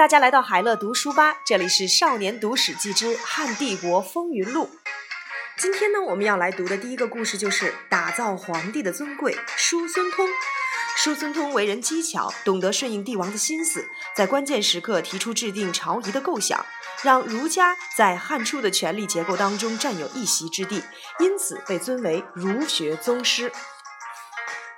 大家来到海乐读书吧，这里是少年读史记之汉帝国风云录。今天呢，我们要来读的第一个故事就是打造皇帝的尊贵——叔孙通。叔孙通为人机巧，懂得顺应帝王的心思，在关键时刻提出制定朝仪的构想，让儒家在汉初的权力结构当中占有一席之地，因此被尊为儒学宗师。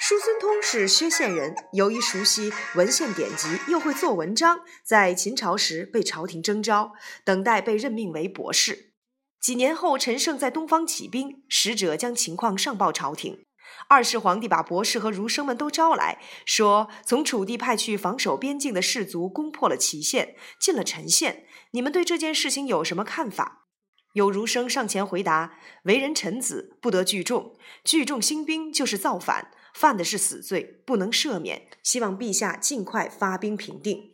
叔孙通是薛县人，由于熟悉文献典籍，又会做文章，在秦朝时被朝廷征召，等待被任命为博士。几年后，陈胜在东方起兵，使者将情况上报朝廷。二世皇帝把博士和儒生们都招来，说：“从楚地派去防守边境的士卒攻破了祁县，进了陈县，你们对这件事情有什么看法？”有儒生上前回答：“为人臣子，不得聚众，聚众兴兵就是造反。”犯的是死罪，不能赦免。希望陛下尽快发兵平定。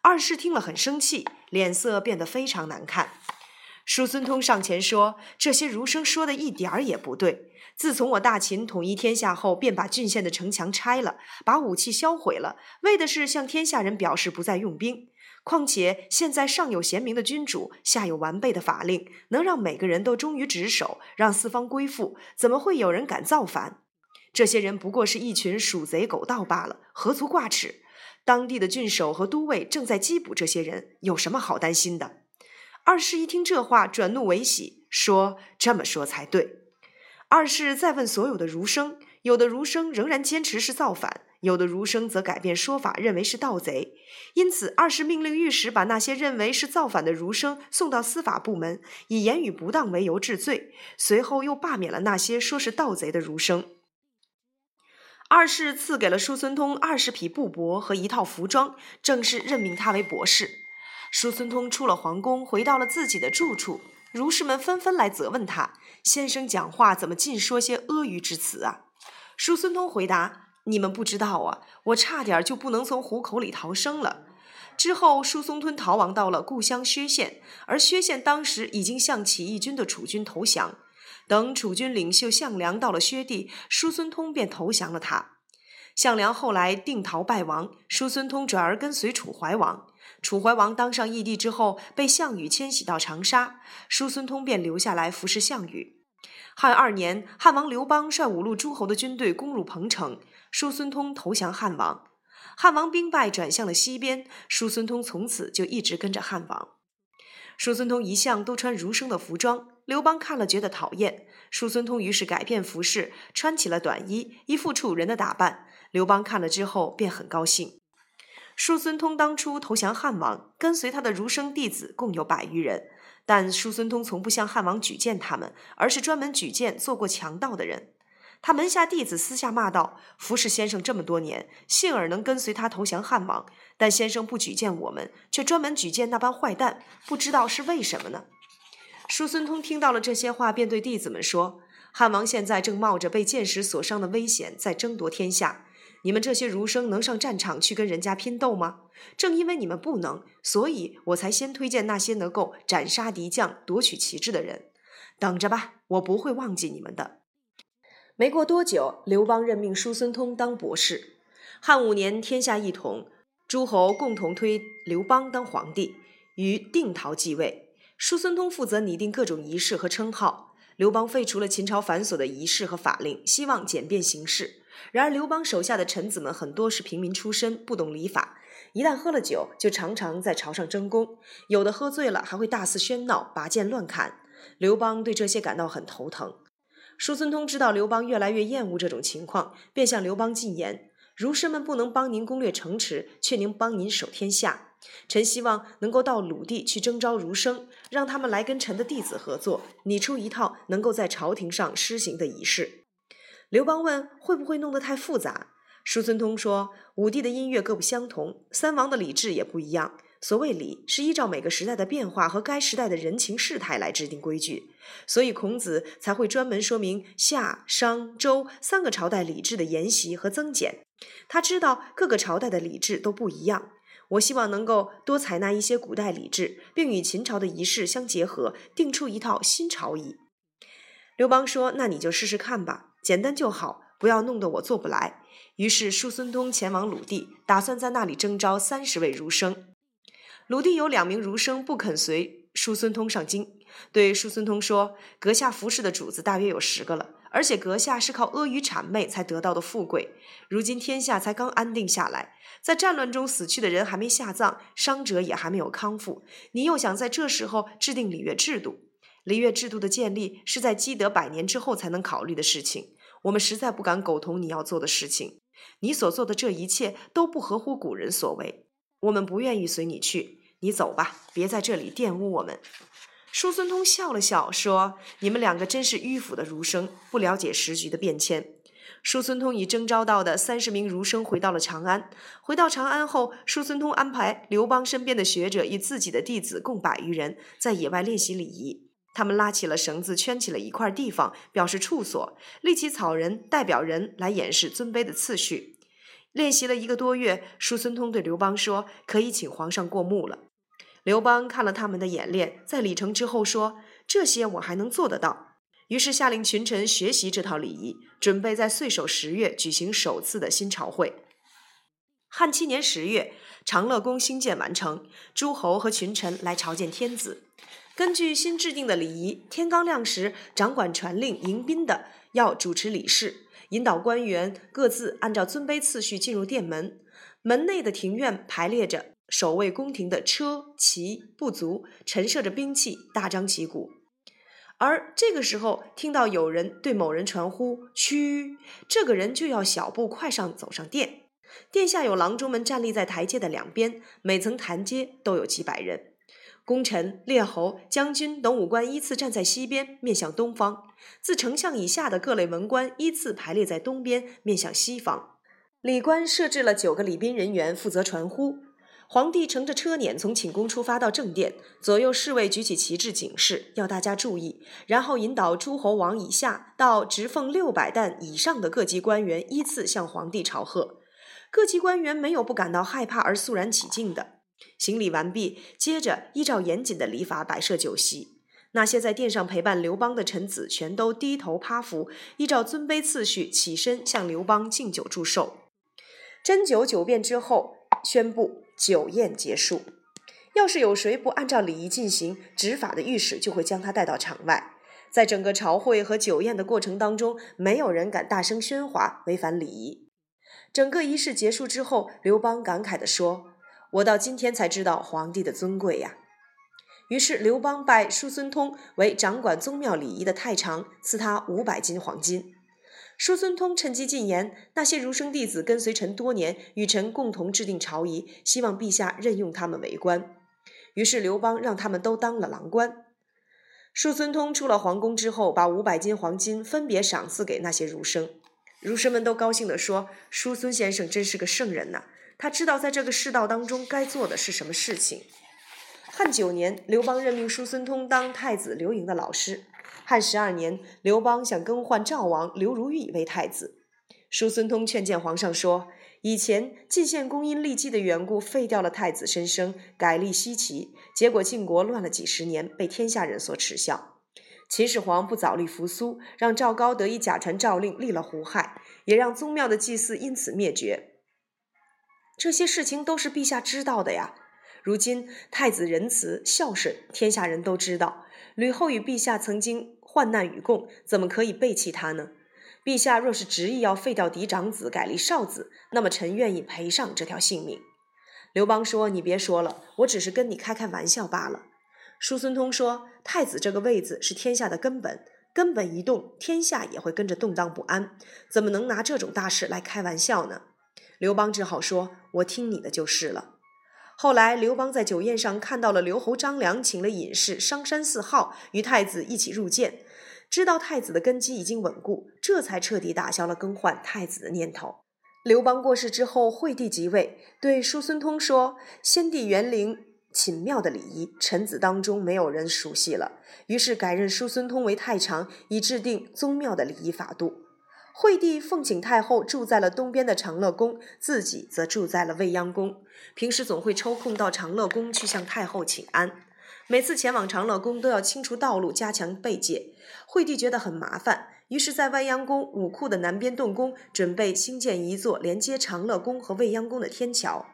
二世听了很生气，脸色变得非常难看。叔孙通上前说：“这些儒生说的一点儿也不对。自从我大秦统一天下后，便把郡县的城墙拆了，把武器销毁了，为的是向天下人表示不再用兵。况且现在上有贤明的君主，下有完备的法令，能让每个人都忠于职守，让四方归附，怎么会有人敢造反？”这些人不过是一群鼠贼狗盗罢了，何足挂齿？当地的郡守和都尉正在缉捕这些人，有什么好担心的？二世一听这话，转怒为喜，说：“这么说才对。”二世再问所有的儒生，有的儒生仍然坚持是造反，有的儒生则改变说法，认为是盗贼。因此，二世命令御史把那些认为是造反的儒生送到司法部门，以言语不当为由治罪。随后又罢免了那些说是盗贼的儒生。二世赐给了叔孙通二十匹布帛和一套服装，正式任命他为博士。叔孙通出了皇宫，回到了自己的住处。儒士们纷纷来责问他：“先生讲话怎么尽说些阿谀之词啊？”叔孙通回答：“你们不知道啊，我差点就不能从虎口里逃生了。”之后，叔孙通逃亡到了故乡薛县，而薛县当时已经向起义军的楚军投降。等楚军领袖项梁到了薛地，叔孙通便投降了他。项梁后来定陶败亡，叔孙通转而跟随楚怀王。楚怀王当上义帝之后，被项羽迁徙到长沙，叔孙通便留下来服侍项羽。汉二年，汉王刘邦率五路诸侯的军队攻入彭城，叔孙通投降汉王。汉王兵败，转向了西边，叔孙通从此就一直跟着汉王。叔孙通一向都穿儒生的服装。刘邦看了觉得讨厌，叔孙通于是改变服饰，穿起了短衣，一副楚人的打扮。刘邦看了之后便很高兴。叔孙通当初投降汉王，跟随他的儒生弟子共有百余人，但叔孙通从不向汉王举荐他们，而是专门举荐做过强盗的人。他门下弟子私下骂道：“服侍先生这么多年，幸而能跟随他投降汉王，但先生不举荐我们，却专门举荐那帮坏蛋，不知道是为什么呢？”叔孙通听到了这些话，便对弟子们说：“汉王现在正冒着被箭矢所伤的危险，在争夺天下。你们这些儒生能上战场去跟人家拼斗吗？正因为你们不能，所以我才先推荐那些能够斩杀敌将、夺取旗帜的人。等着吧，我不会忘记你们的。”没过多久，刘邦任命叔孙通当博士。汉五年，天下一统，诸侯共同推刘邦当皇帝，于定陶继位。叔孙通负责拟定各种仪式和称号，刘邦废除了秦朝繁琐的仪式和法令，希望简便行事。然而，刘邦手下的臣子们很多是平民出身，不懂礼法，一旦喝了酒，就常常在朝上争功，有的喝醉了还会大肆喧闹，拔剑乱砍。刘邦对这些感到很头疼。叔孙通知道刘邦越来越厌恶这种情况，便向刘邦进言：儒生们不能帮您攻略城池，却能帮您守天下。臣希望能够到鲁地去征召儒生，让他们来跟臣的弟子合作，拟出一套能够在朝廷上施行的仪式。刘邦问：“会不会弄得太复杂？”叔孙通说：“五帝的音乐各不相同，三王的礼制也不一样。所谓礼，是依照每个时代的变化和该时代的人情世态来制定规矩，所以孔子才会专门说明夏、商、周三个朝代礼制的沿袭和增减。他知道各个朝代的礼制都不一样。”我希望能够多采纳一些古代礼制，并与秦朝的仪式相结合，定出一套新朝仪。刘邦说：“那你就试试看吧，简单就好，不要弄得我做不来。”于是叔孙通前往鲁地，打算在那里征召三十位儒生。鲁地有两名儒生不肯随叔孙通上京，对叔孙通说：“阁下服侍的主子大约有十个了，而且阁下是靠阿谀谄媚才得到的富贵。如今天下才刚安定下来，在战乱中死去的人还没下葬，伤者也还没有康复，你又想在这时候制定礼乐制度？礼乐制度的建立是在积德百年之后才能考虑的事情。我们实在不敢苟同你要做的事情。你所做的这一切都不合乎古人所为。”我们不愿意随你去，你走吧，别在这里玷污我们。叔孙通笑了笑，说：“你们两个真是迂腐的儒生，不了解时局的变迁。”叔孙通以征召到的三十名儒生回到了长安。回到长安后，叔孙通安排刘邦身边的学者与自己的弟子共百余人在野外练习礼仪。他们拉起了绳子，圈起了一块地方，表示处所，立起草人代表人来演示尊卑的次序。练习了一个多月，叔孙通对刘邦说：“可以请皇上过目了。”刘邦看了他们的演练，在礼成之后说：“这些我还能做得到。”于是下令群臣学习这套礼仪，准备在岁首十月举行首次的新朝会。汉七年十月，长乐宫兴建完成，诸侯和群臣来朝见天子。根据新制定的礼仪，天刚亮时，掌管传令迎宾的要主持礼事。引导官员各自按照尊卑次序进入殿门，门内的庭院排列着守卫宫廷的车骑部族，陈设着兵器，大张旗鼓。而这个时候，听到有人对某人传呼“屈”，这个人就要小步快上走上殿。殿下有郎中们站立在台阶的两边，每层台阶都有几百人。功臣、列侯、将军等武官依次站在西边，面向东方；自丞相以下的各类文官依次排列在东边，面向西方。礼官设置了九个礼宾人员，负责传呼。皇帝乘着车辇从寝宫出发到正殿，左右侍卫举起旗帜警示，要大家注意。然后引导诸侯王以下到直奉六百担以上的各级官员依次向皇帝朝贺。各级官员没有不感到害怕而肃然起敬的。行礼完毕，接着依照严谨的礼法摆设酒席。那些在殿上陪伴刘邦的臣子，全都低头趴伏，依照尊卑次序起身向刘邦敬酒祝寿。斟酒酒遍之后，宣布酒宴结束。要是有谁不按照礼仪进行，执法的御史就会将他带到场外。在整个朝会和酒宴的过程当中，没有人敢大声喧哗，违反礼仪。整个仪式结束之后，刘邦感慨地说。我到今天才知道皇帝的尊贵呀。于是刘邦拜叔孙通为掌管宗庙礼仪的太常，赐他五百斤黄金。叔孙通趁机进言：那些儒生弟子跟随臣多年，与臣共同制定朝仪，希望陛下任用他们为官。于是刘邦让他们都当了郎官。叔孙通出了皇宫之后，把五百斤黄金分别赏赐给那些儒生。儒生们都高兴地说：“叔孙先生真是个圣人呐。”他知道在这个世道当中该做的是什么事情。汉九年，刘邦任命叔孙通当太子刘盈的老师。汉十二年，刘邦想更换赵王刘如意为太子。叔孙通劝谏皇上说：“以前晋献公因立姬的缘故废掉了太子申生，改立奚齐，结果晋国乱了几十年，被天下人所耻笑。秦始皇不早立扶苏，让赵高得以假传诏令，立了胡亥，也让宗庙的祭祀因此灭绝。”这些事情都是陛下知道的呀。如今太子仁慈孝顺，天下人都知道。吕后与陛下曾经患难与共，怎么可以背弃他呢？陛下若是执意要废掉嫡长子，改立少子，那么臣愿意赔上这条性命。刘邦说：“你别说了，我只是跟你开开玩笑罢了。”叔孙通说：“太子这个位子是天下的根本，根本一动，天下也会跟着动荡不安，怎么能拿这种大事来开玩笑呢？”刘邦只好说：“我听你的就是了。”后来，刘邦在酒宴上看到了刘侯张良请了隐士商山四号与太子一起入见，知道太子的根基已经稳固，这才彻底打消了更换太子的念头。刘邦过世之后，惠帝即位，对叔孙通说：“先帝园陵寝庙的礼仪，臣子当中没有人熟悉了，于是改任叔孙通为太常，以制定宗庙的礼仪法度。”惠帝奉请太后住在了东边的长乐宫，自己则住在了未央宫。平时总会抽空到长乐宫去向太后请安。每次前往长乐宫都要清除道路，加强备戒。惠帝觉得很麻烦，于是，在未央宫武库的南边动工准备兴建一座连接长乐宫和未央宫的天桥。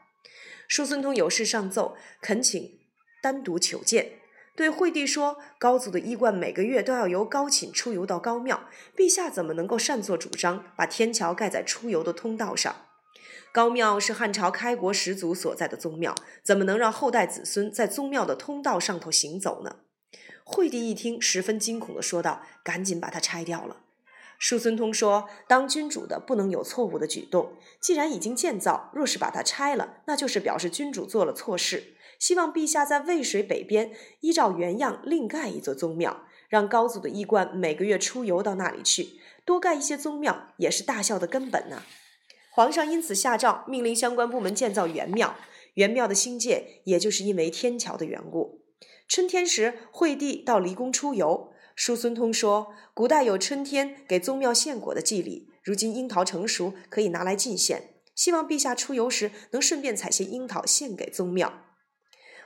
叔孙通有事上奏，恳请单独求见。对惠帝说：“高祖的衣冠每个月都要由高寝出游到高庙，陛下怎么能够擅作主张，把天桥盖在出游的通道上？高庙是汉朝开国始祖所在的宗庙，怎么能让后代子孙在宗庙的通道上头行走呢？”惠帝一听，十分惊恐的说道：“赶紧把它拆掉了。”叔孙通说：“当君主的不能有错误的举动，既然已经建造，若是把它拆了，那就是表示君主做了错事。”希望陛下在渭水北边依照原样另盖一座宗庙，让高祖的衣冠每个月出游到那里去。多盖一些宗庙也是大孝的根本呢。皇上因此下诏命令相关部门建造元庙。元庙的兴建，也就是因为天桥的缘故。春天时，惠帝到离宫出游，叔孙通说：“古代有春天给宗庙献果的祭礼，如今樱桃成熟，可以拿来进献。希望陛下出游时能顺便采些樱桃献给宗庙。”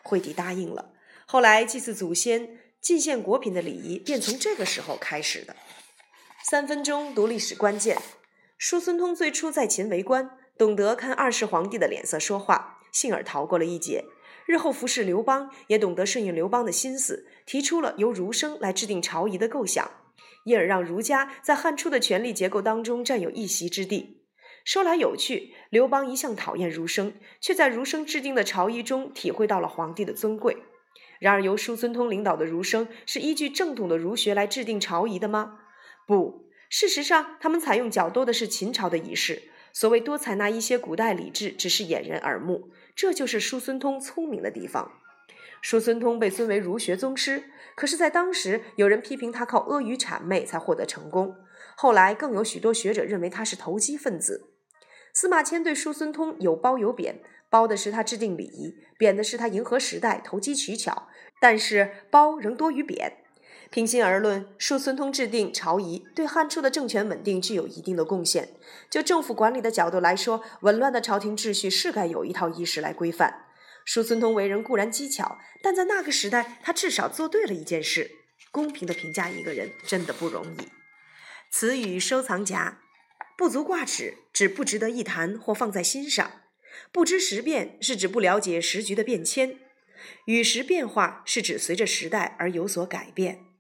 惠帝答应了。后来祭祀祖先、进献果品的礼仪便从这个时候开始的。三分钟读历史关键：叔孙通最初在秦为官，懂得看二世皇帝的脸色说话，幸而逃过了一劫。日后服侍刘邦，也懂得顺应刘邦的心思，提出了由儒生来制定朝仪的构想，因而让儒家在汉初的权力结构当中占有一席之地。说来有趣，刘邦一向讨厌儒生，却在儒生制定的朝仪中体会到了皇帝的尊贵。然而，由叔孙通领导的儒生是依据正统的儒学来制定朝仪的吗？不，事实上，他们采用较多的是秦朝的仪式。所谓多采纳一些古代礼制，只是掩人耳目。这就是叔孙通聪明的地方。叔孙通被尊为儒学宗师，可是，在当时，有人批评他靠阿谀谄媚才获得成功。后来，更有许多学者认为他是投机分子。司马迁对叔孙通有褒有贬，褒的是他制定礼仪，贬的是他迎合时代、投机取巧。但是褒仍多于贬。平心而论，叔孙通制定朝仪，对汉初的政权稳定具有一定的贡献。就政府管理的角度来说，紊乱的朝廷秩序是该有一套仪式来规范。叔孙通为人固然机巧，但在那个时代，他至少做对了一件事。公平的评价一个人，真的不容易。词语收藏夹。不足挂齿，指不值得一谈或放在心上；不知时变，是指不了解时局的变迁；与时变化，是指随着时代而有所改变。